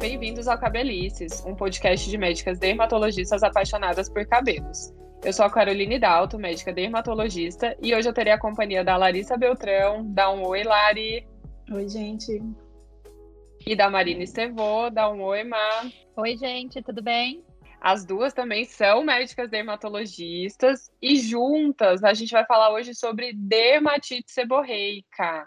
bem-vindos ao Cabelices, um podcast de médicas dermatologistas apaixonadas por cabelos. Eu sou a Caroline Dalto, médica dermatologista, e hoje eu terei a companhia da Larissa Beltrão. Dá um oi, Lari. Oi, gente. E da Marina Estevô. Dá um oi, Mar. Oi, gente, tudo bem? As duas também são médicas dermatologistas e juntas a gente vai falar hoje sobre dermatite seborreica.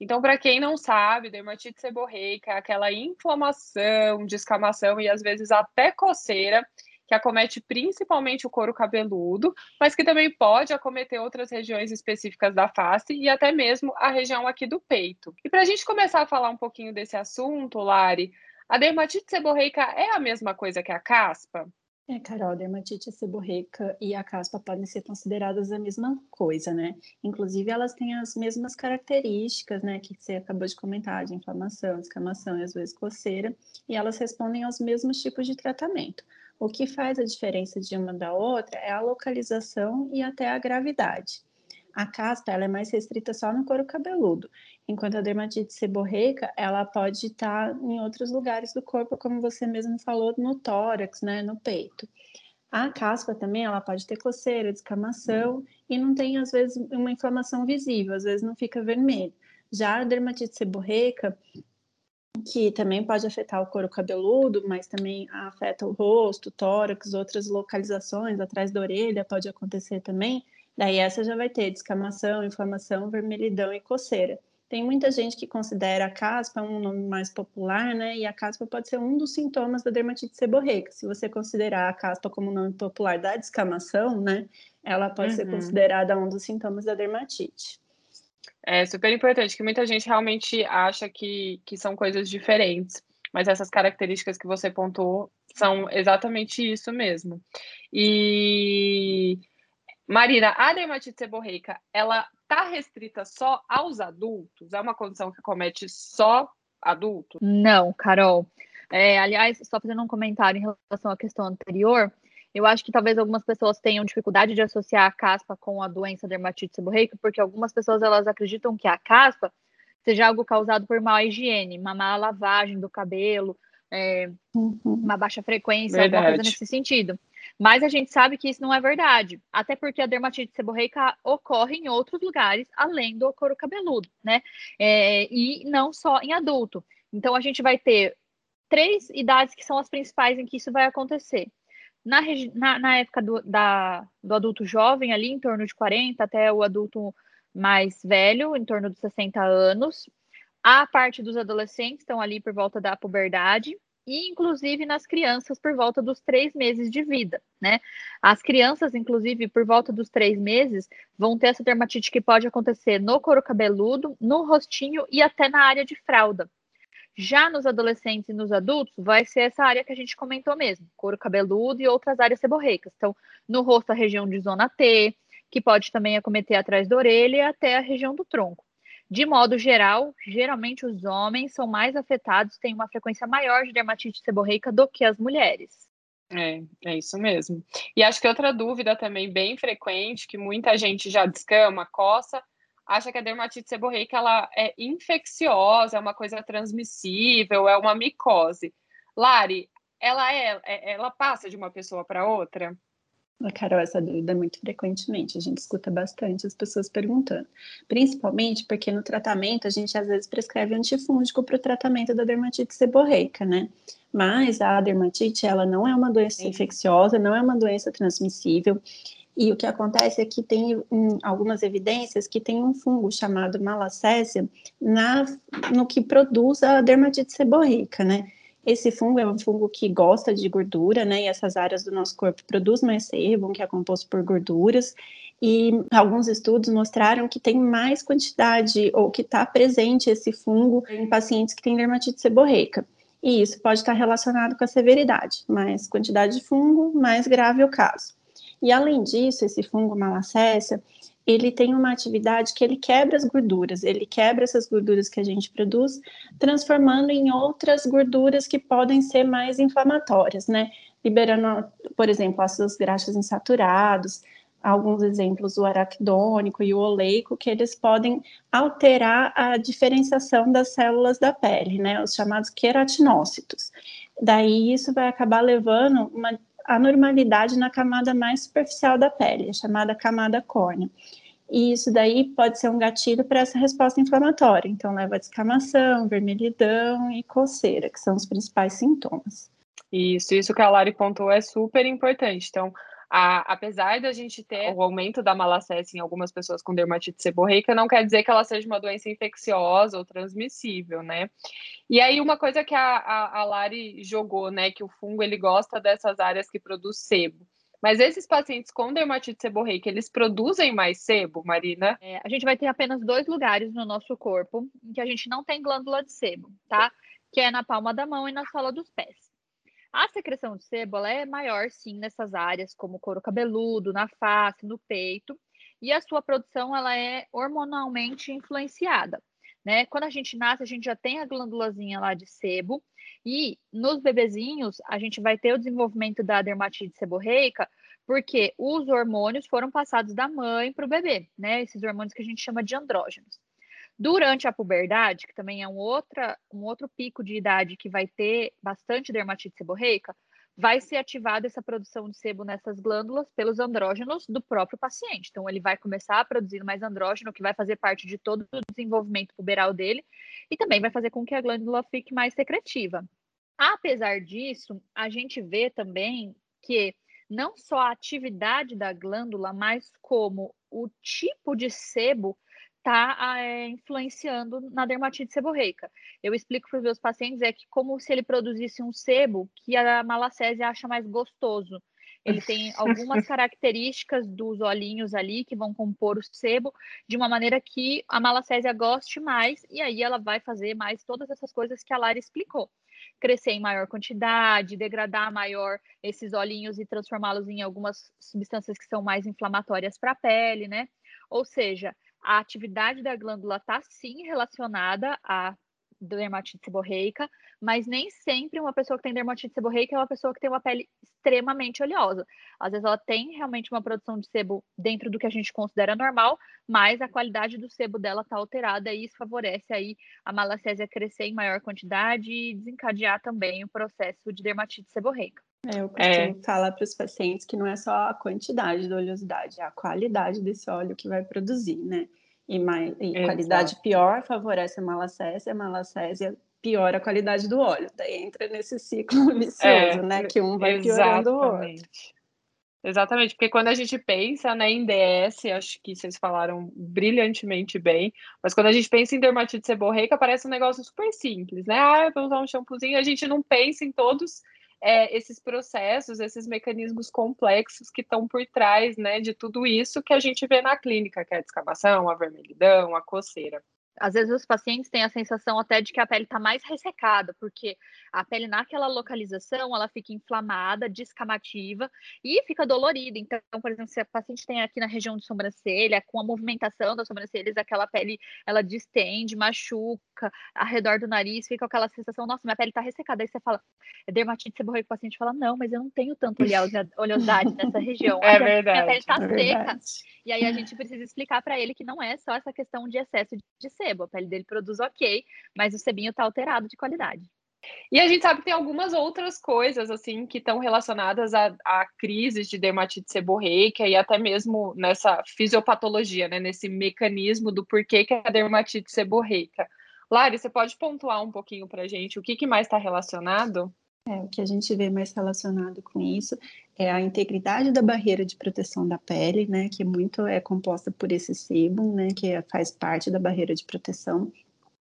Então, para quem não sabe, dermatite seborreica é aquela inflamação, descamação e às vezes até coceira que acomete principalmente o couro cabeludo, mas que também pode acometer outras regiões específicas da face e até mesmo a região aqui do peito. E para a gente começar a falar um pouquinho desse assunto, Lari, a dermatite seborreica é a mesma coisa que a caspa? É, Carol, dermatite seborreica e a caspa podem ser consideradas a mesma coisa, né? Inclusive, elas têm as mesmas características, né, que você acabou de comentar, de inflamação, descamação e às vezes coceira, e elas respondem aos mesmos tipos de tratamento. O que faz a diferença de uma da outra é a localização e até a gravidade. A caspa ela é mais restrita só no couro cabeludo, enquanto a dermatite seborreica ela pode estar em outros lugares do corpo, como você mesmo falou, no tórax, né, no peito. A caspa também ela pode ter coceira, descamação e não tem às vezes uma inflamação visível, às vezes não fica vermelho. Já a dermatite seborreica, que também pode afetar o couro cabeludo, mas também afeta o rosto, tórax, outras localizações, atrás da orelha pode acontecer também. Daí essa já vai ter descamação, inflamação, vermelhidão e coceira. Tem muita gente que considera a caspa um nome mais popular, né? E a caspa pode ser um dos sintomas da dermatite seborreica. Se você considerar a caspa como nome popular da descamação, né? Ela pode uhum. ser considerada um dos sintomas da dermatite. É super importante, que muita gente realmente acha que, que são coisas diferentes. Mas essas características que você pontuou são exatamente isso mesmo. E Marina, a dermatite seborreica, ela tá restrita só aos adultos? É uma condição que comete só adultos? Não, Carol. É, aliás, só fazendo um comentário em relação à questão anterior, eu acho que talvez algumas pessoas tenham dificuldade de associar a caspa com a doença dermatite seborreica, porque algumas pessoas elas acreditam que a caspa seja algo causado por má higiene, uma má lavagem do cabelo, é, uhum. uma baixa frequência, Verdade. alguma coisa nesse sentido. Mas a gente sabe que isso não é verdade, até porque a dermatite seborreica ocorre em outros lugares além do couro cabeludo, né? É, e não só em adulto. Então a gente vai ter três idades que são as principais em que isso vai acontecer. Na, na, na época do, da, do adulto jovem, ali em torno de 40 até o adulto mais velho, em torno de 60 anos. A parte dos adolescentes estão ali por volta da puberdade e inclusive nas crianças por volta dos três meses de vida, né? As crianças, inclusive, por volta dos três meses, vão ter essa dermatite que pode acontecer no couro cabeludo, no rostinho e até na área de fralda. Já nos adolescentes e nos adultos, vai ser essa área que a gente comentou mesmo, couro cabeludo e outras áreas seborreicas. Então, no rosto, a região de zona T, que pode também acometer atrás da orelha e até a região do tronco. De modo geral, geralmente os homens são mais afetados, têm uma frequência maior de dermatite seborreica do que as mulheres. É, é isso mesmo. E acho que outra dúvida também bem frequente, que muita gente já descama, coça, acha que a dermatite seborreica ela é infecciosa, é uma coisa transmissível, é uma micose. Lari, ela é, é ela passa de uma pessoa para outra? Carol, essa dúvida muito frequentemente, a gente escuta bastante as pessoas perguntando. Principalmente porque no tratamento a gente às vezes prescreve antifúngico para o tratamento da dermatite seborreica, né? Mas a dermatite, ela não é uma doença infecciosa, não é uma doença transmissível. E o que acontece é que tem um, algumas evidências que tem um fungo chamado malacésia na, no que produz a dermatite seborreica, né? Esse fungo é um fungo que gosta de gordura, né? E essas áreas do nosso corpo produzem mais sebum, que é composto por gorduras. E alguns estudos mostraram que tem mais quantidade ou que está presente esse fungo em pacientes que têm dermatite seborreica. E isso pode estar relacionado com a severidade. Mais quantidade de fungo, mais grave o caso. E além disso, esse fungo malacésia, ele tem uma atividade que ele quebra as gorduras, ele quebra essas gorduras que a gente produz, transformando em outras gorduras que podem ser mais inflamatórias, né? Liberando, por exemplo, ácidos graxos insaturados, alguns exemplos, o araquidônico e o oleico, que eles podem alterar a diferenciação das células da pele, né? Os chamados queratinócitos. Daí isso vai acabar levando uma anormalidade na camada mais superficial da pele, chamada camada córnea. E isso daí pode ser um gatilho para essa resposta inflamatória. Então, leva a descamação, vermelhidão e coceira, que são os principais sintomas. Isso, isso que a Lari pontuou é super importante. Então, a, apesar da gente ter o aumento da malacese em algumas pessoas com dermatite seborreica, não quer dizer que ela seja uma doença infecciosa ou transmissível, né? E aí, uma coisa que a, a, a Lari jogou, né, que o fungo ele gosta dessas áreas que produz sebo. Mas esses pacientes com dermatite seborreica, eles produzem mais sebo, Marina? É, a gente vai ter apenas dois lugares no nosso corpo em que a gente não tem glândula de sebo, tá? Que é na palma da mão e na sola dos pés. A secreção de sebo é maior, sim, nessas áreas, como couro cabeludo, na face, no peito, e a sua produção ela é hormonalmente influenciada. Né? Quando a gente nasce, a gente já tem a glândulazinha lá de sebo, e nos bebezinhos, a gente vai ter o desenvolvimento da dermatite seborreica, porque os hormônios foram passados da mãe para o bebê, né? Esses hormônios que a gente chama de andrógenos. Durante a puberdade, que também é um, outra, um outro pico de idade que vai ter bastante dermatite seborreica, vai ser ativada essa produção de sebo nessas glândulas pelos andrógenos do próprio paciente. Então, ele vai começar a produzir mais andrógeno, que vai fazer parte de todo o desenvolvimento puberal dele, e também vai fazer com que a glândula fique mais secretiva. Apesar disso, a gente vê também que não só a atividade da glândula, mas como o tipo de sebo está é, influenciando na dermatite seborreica. Eu explico para os meus pacientes é que como se ele produzisse um sebo que a malacese acha mais gostoso. Ele tem algumas características dos olhinhos ali que vão compor o sebo de uma maneira que a malacésia goste mais e aí ela vai fazer mais todas essas coisas que a Lara explicou. Crescer em maior quantidade, degradar maior esses olhinhos e transformá-los em algumas substâncias que são mais inflamatórias para a pele, né? Ou seja, a atividade da glândula está sim relacionada à dermatite seborreica, mas nem sempre uma pessoa que tem dermatite seborreica é uma pessoa que tem uma pele extremamente oleosa. Às vezes ela tem realmente uma produção de sebo dentro do que a gente considera normal, mas a qualidade do sebo dela está alterada e isso favorece aí a malacésia crescer em maior quantidade e desencadear também o processo de dermatite seborreica. É, eu costumo é. falar para os pacientes que não é só a quantidade da oleosidade, é a qualidade desse óleo que vai produzir, né? E, mais, e qualidade pior favorece a malacésia, a malacésia piora a qualidade do óleo. Daí entra nesse ciclo vicioso, é, né? Que um vai piorando o outro. Exatamente, porque quando a gente pensa né, em DS, acho que vocês falaram brilhantemente bem, mas quando a gente pensa em dermatite seborreica, parece um negócio super simples, né? Ah, eu vou usar um shampoozinho, a gente não pensa em todos é, esses processos, esses mecanismos complexos que estão por trás né, de tudo isso que a gente vê na clínica, que é a descamação, a vermelhidão, a coceira às vezes os pacientes têm a sensação até de que a pele está mais ressecada, porque a pele naquela localização ela fica inflamada, descamativa e fica dolorida. Então, por exemplo, se a paciente tem aqui na região de sobrancelha, com a movimentação das sobrancelhas, aquela pele ela distende, machuca, ao redor do nariz, fica aquela sensação, nossa, minha pele está ressecada. Aí você fala, é dermatite seborreica, o paciente fala, não, mas eu não tenho tanto oleosidade nessa região. É verdade. Minha pele está é seca. Verdade. E aí a gente precisa explicar para ele que não é só essa questão de excesso de sebo. A pele dele produz ok, mas o sebinho está alterado de qualidade. E a gente sabe que tem algumas outras coisas assim que estão relacionadas a, a crises de dermatite seborreica e até mesmo nessa fisiopatologia, né, nesse mecanismo do porquê que é a dermatite seborreica. Lari, você pode pontuar um pouquinho para gente o que, que mais está relacionado? É, o que a gente vê mais relacionado com isso é a integridade da barreira de proteção da pele, né, que muito é composta por esse sebo, né, que faz parte da barreira de proteção.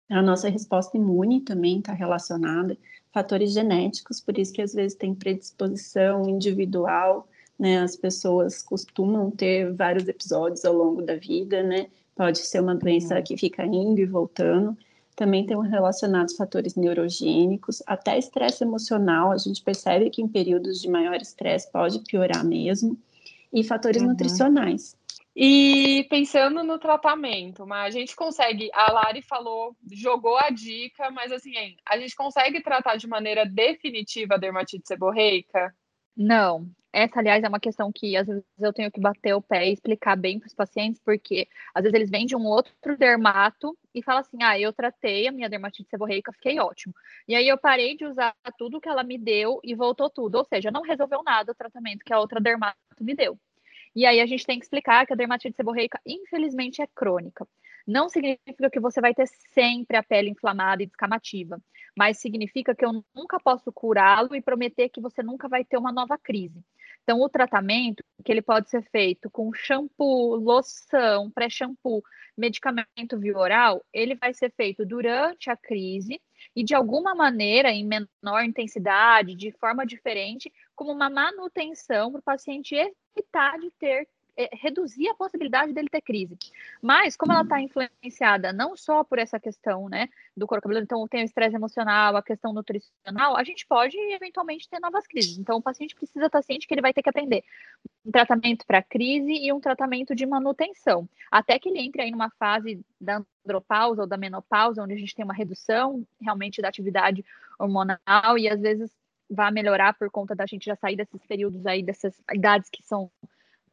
A nossa resposta imune também está relacionada, fatores genéticos, por isso que às vezes tem predisposição individual, né, as pessoas costumam ter vários episódios ao longo da vida, né, pode ser uma doença uhum. que fica indo e voltando, também tem relacionados fatores neurogênicos, até estresse emocional, a gente percebe que em períodos de maior estresse pode piorar mesmo, e fatores uhum. nutricionais. E pensando no tratamento, mas a gente consegue, a Lari falou, jogou a dica, mas assim, a gente consegue tratar de maneira definitiva a dermatite seborreica? Não, essa, aliás, é uma questão que às vezes eu tenho que bater o pé e explicar bem para os pacientes, porque às vezes eles vêm de um outro dermato e falam assim: ah, eu tratei a minha dermatite seborreica, fiquei ótimo. E aí eu parei de usar tudo que ela me deu e voltou tudo. Ou seja, não resolveu nada o tratamento que a outra dermato me deu. E aí a gente tem que explicar que a dermatite seborreica, infelizmente, é crônica. Não significa que você vai ter sempre a pele inflamada e descamativa, mas significa que eu nunca posso curá-lo e prometer que você nunca vai ter uma nova crise. Então, o tratamento, que ele pode ser feito com shampoo, loção, pré-shampoo, medicamento via oral, ele vai ser feito durante a crise e de alguma maneira, em menor intensidade, de forma diferente, como uma manutenção para o paciente evitar de ter é, reduzir a possibilidade dele ter crise. Mas, como ela está influenciada não só por essa questão né, do couro cabeludo, então tem o estresse emocional, a questão nutricional, a gente pode eventualmente ter novas crises. Então, o paciente precisa estar ciente que ele vai ter que aprender um tratamento para crise e um tratamento de manutenção, até que ele entre aí numa fase da andropausa ou da menopausa, onde a gente tem uma redução realmente da atividade hormonal e às vezes vai melhorar por conta da gente já sair desses períodos aí, dessas idades que são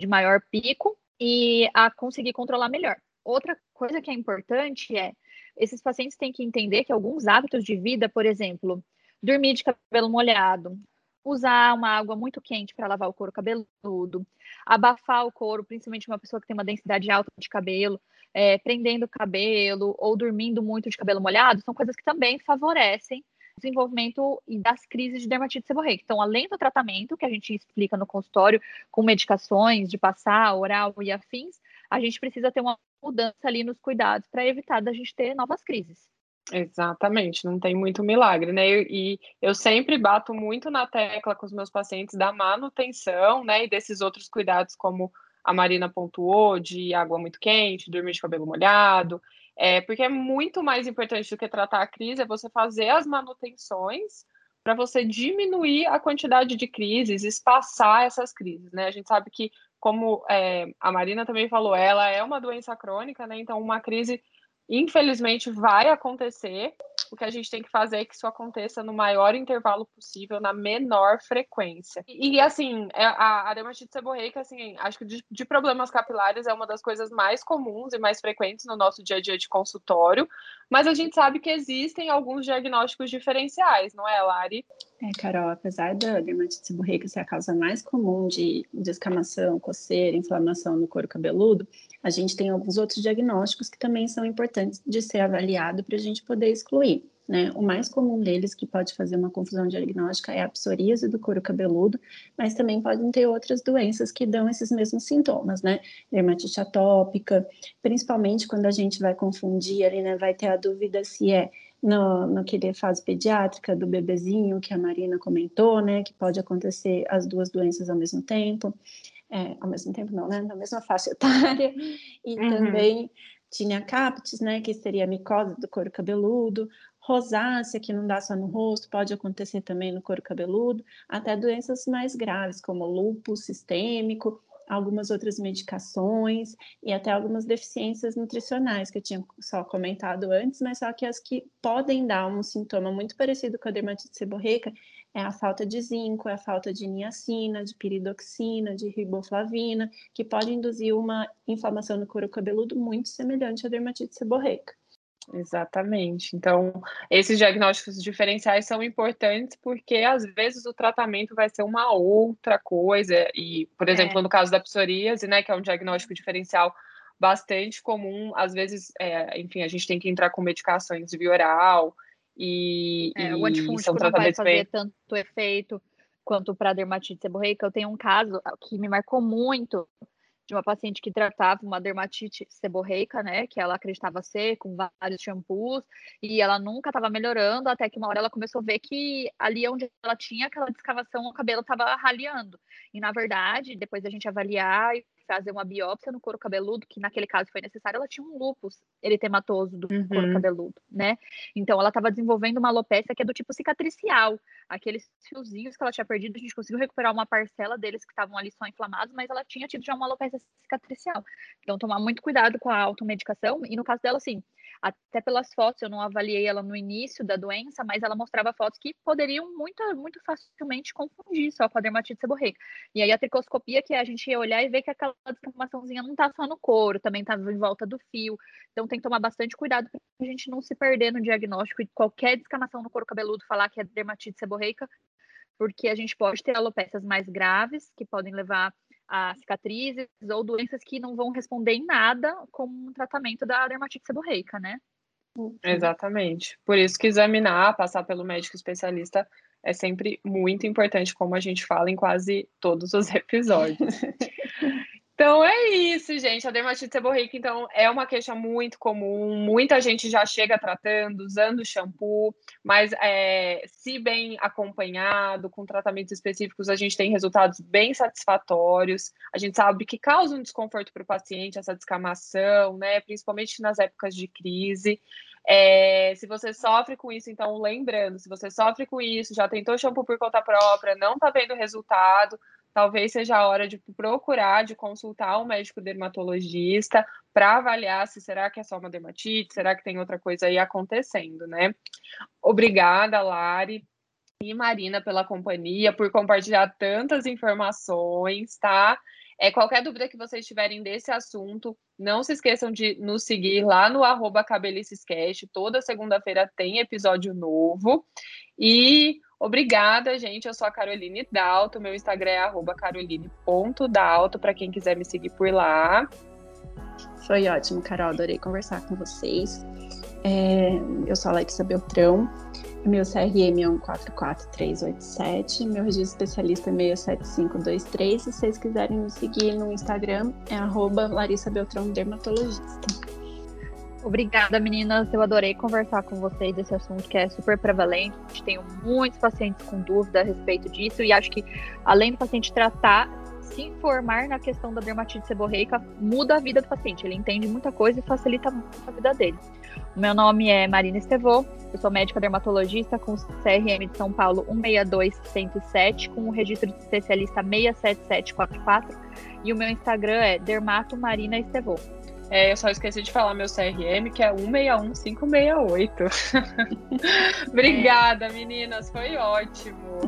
de maior pico e a conseguir controlar melhor. Outra coisa que é importante é esses pacientes têm que entender que alguns hábitos de vida, por exemplo, dormir de cabelo molhado, usar uma água muito quente para lavar o couro cabeludo, abafar o couro, principalmente uma pessoa que tem uma densidade alta de cabelo, é, prendendo o cabelo ou dormindo muito de cabelo molhado, são coisas que também favorecem desenvolvimento das crises de dermatite seborreica. Então, além do tratamento que a gente explica no consultório com medicações de passar, oral e afins, a gente precisa ter uma mudança ali nos cuidados para evitar da gente ter novas crises. Exatamente, não tem muito milagre, né? E eu sempre bato muito na tecla com os meus pacientes da manutenção, né? E desses outros cuidados, como a Marina pontuou, de água muito quente, dormir de cabelo molhado, é, porque é muito mais importante do que tratar a crise, é você fazer as manutenções para você diminuir a quantidade de crises, espaçar essas crises, né? A gente sabe que, como é, a Marina também falou, ela é uma doença crônica, né? Então, uma crise infelizmente vai acontecer. O que a gente tem que fazer é que isso aconteça no maior intervalo possível, na menor frequência. E, assim, é, a, a dermatite seborreica, assim, acho que de, de, problemas capilares é uma das coisas mais comuns e mais frequentes no nosso dia a dia de consultório, mas a gente sabe que existem alguns diagnósticos diferenciais, não é, Lari? É, Carol, apesar da dermatite seborreica ser a causa mais comum de descamação, coceira, inflamação no couro cabeludo, a gente tem alguns outros diagnósticos que também são importantes de ser avaliado para a gente poder excluir. Né? O mais comum deles, que pode fazer uma confusão diagnóstica, é a psoríase do couro cabeludo, mas também podem ter outras doenças que dão esses mesmos sintomas, né? Dermatite atópica, principalmente quando a gente vai confundir ali, né? Vai ter a dúvida se é no, naquele fase pediátrica do bebezinho que a Marina comentou, né, que pode acontecer as duas doenças ao mesmo tempo, é, ao mesmo tempo não, né, na mesma faixa etária, e uhum. também tinha captis, né, que seria a micose do couro cabeludo, rosácea, que não dá só no rosto, pode acontecer também no couro cabeludo, até doenças mais graves, como lúpus sistêmico, algumas outras medicações e até algumas deficiências nutricionais que eu tinha só comentado antes, mas só que as que podem dar um sintoma muito parecido com a dermatite seborreica é a falta de zinco, é a falta de niacina, de piridoxina, de riboflavina, que pode induzir uma inflamação no couro cabeludo muito semelhante à dermatite seborreica. Exatamente. Então, esses diagnósticos diferenciais são importantes porque às vezes o tratamento vai ser uma outra coisa. E, por é. exemplo, é. no caso da psoríase, né, que é um diagnóstico diferencial bastante comum, às vezes, é, enfim, a gente tem que entrar com medicações via oral e, é, e o antifúngico não vai fazer bem... tanto efeito quanto para dermatite seborreica. Eu tenho um caso que me marcou muito, de uma paciente que tratava uma dermatite seborreica, né, que ela acreditava ser, com vários shampoos, e ela nunca estava melhorando, até que uma hora ela começou a ver que ali onde ela tinha aquela descavação, o cabelo estava raleando. E, na verdade, depois da gente avaliar e fazer uma biópsia no couro cabeludo, que naquele caso foi necessário, ela tinha um lúpus eritematoso do uhum. couro cabeludo, né? Então ela estava desenvolvendo uma alopecia que é do tipo cicatricial. Aqueles fiozinhos que ela tinha perdido, a gente conseguiu recuperar uma parcela deles que estavam ali só inflamados, mas ela tinha tido já uma alopecia cicatricial. Então tomar muito cuidado com a automedicação. E no caso dela, assim, até pelas fotos, eu não avaliei ela no início da doença, mas ela mostrava fotos que poderiam muito, muito facilmente confundir só com a dermatite seborreica. E aí a tricoscopia, que é a gente ia olhar e ver que aquela descamaçãozinha não tá só no couro, também estava em volta do fio. Então tem que tomar bastante cuidado para a gente não se perder no diagnóstico e qualquer descamação no couro cabeludo falar que é dermatite seborreica, porque a gente pode ter alopecias mais graves, que podem levar a cicatrizes ou doenças que não vão responder em nada com um tratamento da dermatite seborreica, né? Exatamente. Por isso que examinar, passar pelo médico especialista é sempre muito importante, como a gente fala em quase todos os episódios. Então é isso, gente. A dermatite seborreica, então, é uma queixa muito comum. Muita gente já chega tratando, usando shampoo, mas é, se bem acompanhado, com tratamentos específicos, a gente tem resultados bem satisfatórios. A gente sabe que causa um desconforto para o paciente essa descamação, né? Principalmente nas épocas de crise. É, se você sofre com isso, então, lembrando, se você sofre com isso, já tentou shampoo por conta própria, não está vendo resultado, talvez seja a hora de procurar, de consultar um médico dermatologista para avaliar se será que é só uma dermatite, será que tem outra coisa aí acontecendo, né? Obrigada, Lari e Marina pela companhia, por compartilhar tantas informações, tá? É, qualquer dúvida que vocês tiverem desse assunto, não se esqueçam de nos seguir lá no arroba. Toda segunda-feira tem episódio novo. E Obrigada, gente. Eu sou a Caroline Dalto. Meu Instagram é caroline.dalto, para quem quiser me seguir por lá. Foi ótimo, Carol. Adorei conversar com vocês. É, eu sou a Alexa Beltrão. Meu CRM é 144387. Meu registro especialista é 67523. Se vocês quiserem me seguir no Instagram, é arroba Larissa Beltrão Dermatologista. Obrigada, meninas. Eu adorei conversar com vocês desse assunto que é super prevalente. Tenho muitos pacientes com dúvida a respeito disso e acho que, além do paciente tratar, se informar na questão da dermatite seborreica muda a vida do paciente. Ele entende muita coisa e facilita muito a vida dele. O meu nome é Marina Estevô, eu sou médica dermatologista com CRM de São Paulo 162107, com o registro de especialista 67744 e o meu Instagram é Dermato Marina Estevô. É, eu só esqueci de falar meu CRM, que é 161568. Obrigada, meninas. Foi ótimo.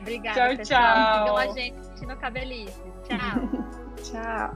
Obrigada, tchau, pessoal. tchau. Sigam a gente no Cabelice. Tchau. tchau.